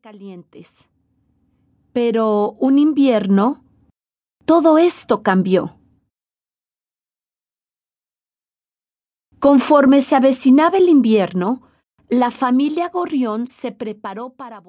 calientes. Pero un invierno, todo esto cambió. Conforme se avecinaba el invierno, la familia Gorrión se preparó para volver.